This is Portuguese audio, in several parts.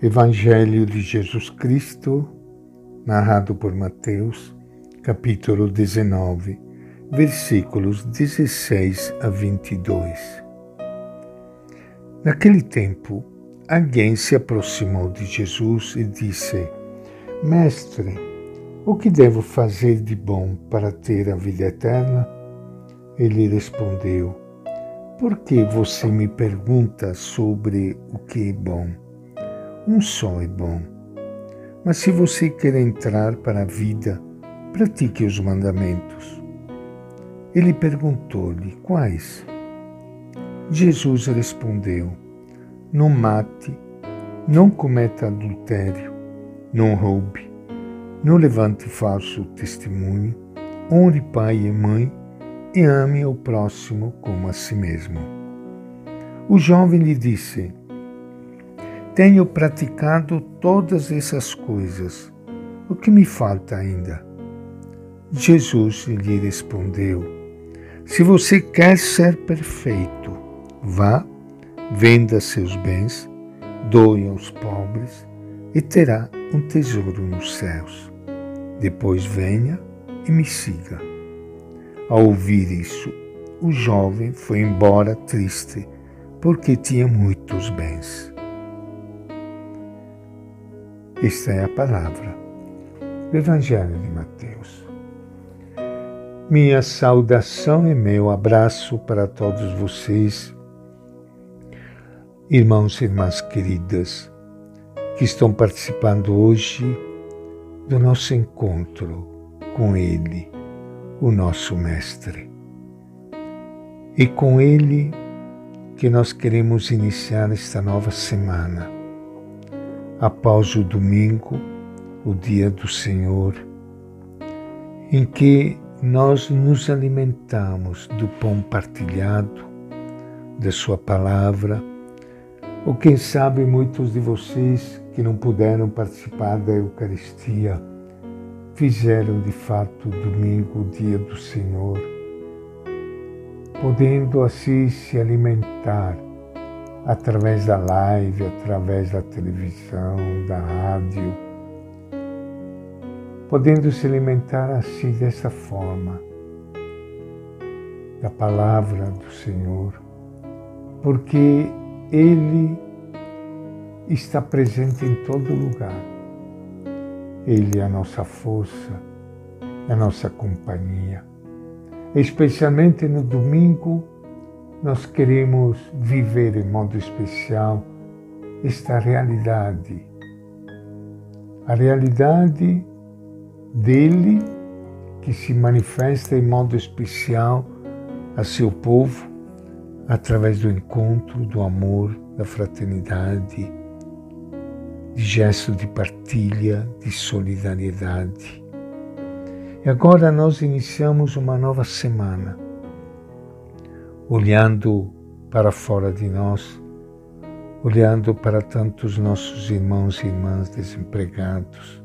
Evangelho de Jesus Cristo, narrado por Mateus, capítulo 19, versículos 16 a 22. Naquele tempo, alguém se aproximou de Jesus e disse: Mestre, o que devo fazer de bom para ter a vida eterna? Ele respondeu: Por que você me pergunta sobre o que é bom? Um só é bom. Mas se você quer entrar para a vida, pratique os mandamentos. Ele perguntou-lhe quais. Jesus respondeu: Não mate, não cometa adultério, não roube, não levante falso testemunho, honre pai e mãe e ame o próximo como a si mesmo. O jovem lhe disse: tenho praticado todas essas coisas. O que me falta ainda? Jesus lhe respondeu: Se você quer ser perfeito, vá, venda seus bens, doe aos pobres e terá um tesouro nos céus. Depois venha e me siga. Ao ouvir isso, o jovem foi embora triste, porque tinha muitos bens. Esta é a palavra do Evangelho de Mateus. Minha saudação e meu abraço para todos vocês, irmãos e irmãs queridas, que estão participando hoje do nosso encontro com Ele, o nosso Mestre. E com Ele que nós queremos iniciar esta nova semana após o domingo, o dia do Senhor, em que nós nos alimentamos do pão partilhado, da Sua palavra, ou quem sabe muitos de vocês que não puderam participar da Eucaristia fizeram de fato domingo o dia do Senhor, podendo assim se alimentar através da live, através da televisão, da rádio, podendo se alimentar assim dessa forma da palavra do Senhor, porque Ele está presente em todo lugar. Ele é a nossa força, é a nossa companhia. Especialmente no domingo, nós queremos viver em modo especial esta realidade. A realidade dele que se manifesta em modo especial a seu povo através do encontro, do amor, da fraternidade, de gesto de partilha, de solidariedade. E agora nós iniciamos uma nova semana olhando para fora de nós, olhando para tantos nossos irmãos e irmãs desempregados,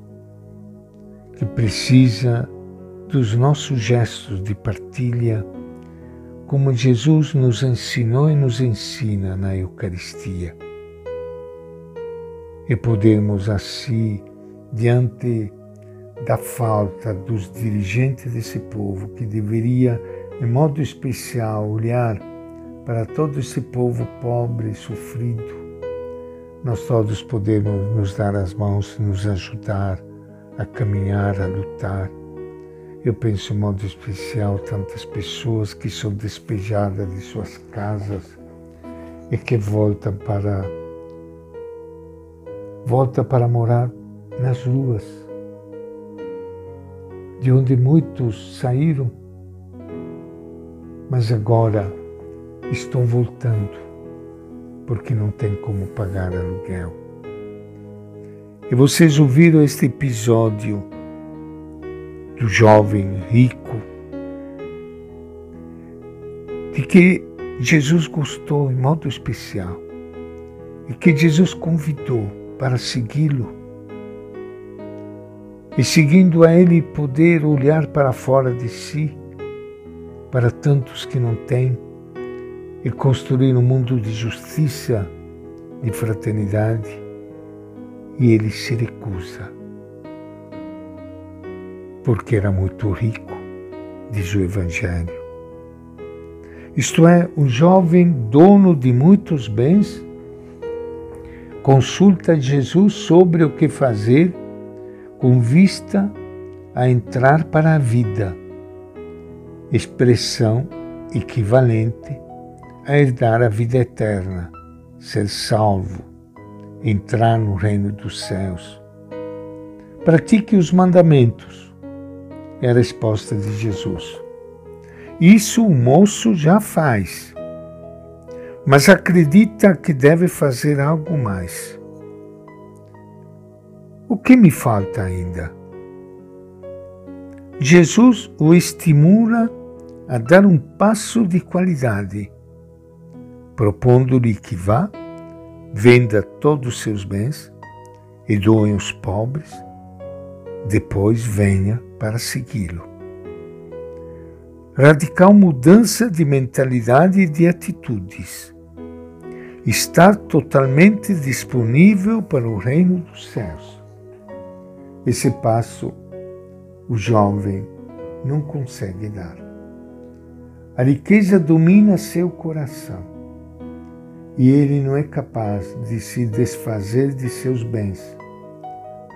que precisa dos nossos gestos de partilha, como Jesus nos ensinou e nos ensina na Eucaristia. E podermos assim, diante da falta dos dirigentes desse povo que deveria de modo especial, olhar para todo esse povo pobre e sofrido. Nós todos podemos nos dar as mãos, nos ajudar a caminhar, a lutar. Eu penso em modo especial tantas pessoas que são despejadas de suas casas e que voltam para volta para morar nas ruas, de onde muitos saíram mas agora estão voltando porque não tem como pagar aluguel. E vocês ouviram este episódio do jovem rico, de que Jesus gostou em modo especial e que Jesus convidou para segui-lo. E seguindo a ele poder olhar para fora de si para tantos que não têm e construir um mundo de justiça, de fraternidade, e ele se recusa, porque era muito rico, diz o Evangelho. Isto é, o jovem dono de muitos bens consulta Jesus sobre o que fazer com vista a entrar para a vida, expressão equivalente a herdar a vida eterna, ser salvo, entrar no reino dos céus. Pratique os mandamentos, é a resposta de Jesus. Isso o moço já faz, mas acredita que deve fazer algo mais. O que me falta ainda? Jesus o estimula a dar um passo de qualidade, propondo-lhe que vá, venda todos os seus bens e doe aos pobres, depois venha para segui-lo. Radical mudança de mentalidade e de atitudes. Estar totalmente disponível para o reino dos céus. Esse passo o jovem não consegue dar. A riqueza domina seu coração e ele não é capaz de se desfazer de seus bens,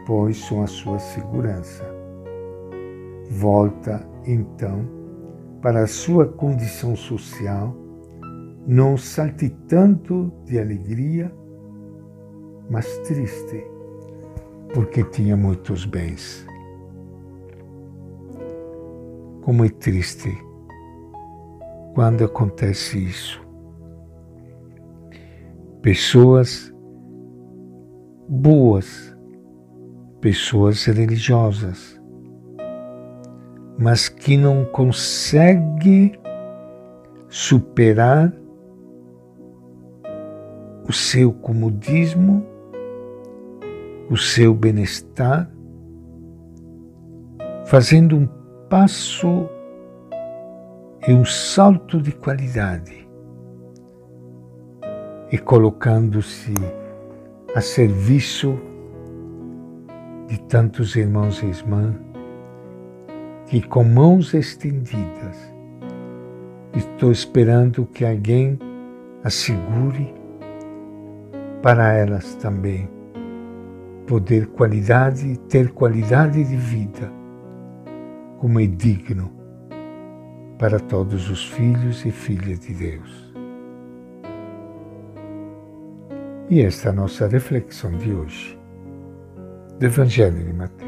pois são a sua segurança. Volta, então, para a sua condição social, não saltitando de alegria, mas triste, porque tinha muitos bens. Como é triste quando acontece isso. Pessoas boas, pessoas religiosas, mas que não conseguem superar o seu comodismo, o seu bem-estar, fazendo um passo e um salto de qualidade. E colocando-se a serviço de tantos irmãos e irmãs que com mãos estendidas estou esperando que alguém assegure para elas também poder qualidade, ter qualidade de vida como é digno para todos os filhos e filhas de Deus. E esta é a nossa reflexão de hoje, do Evangelho de Mateus.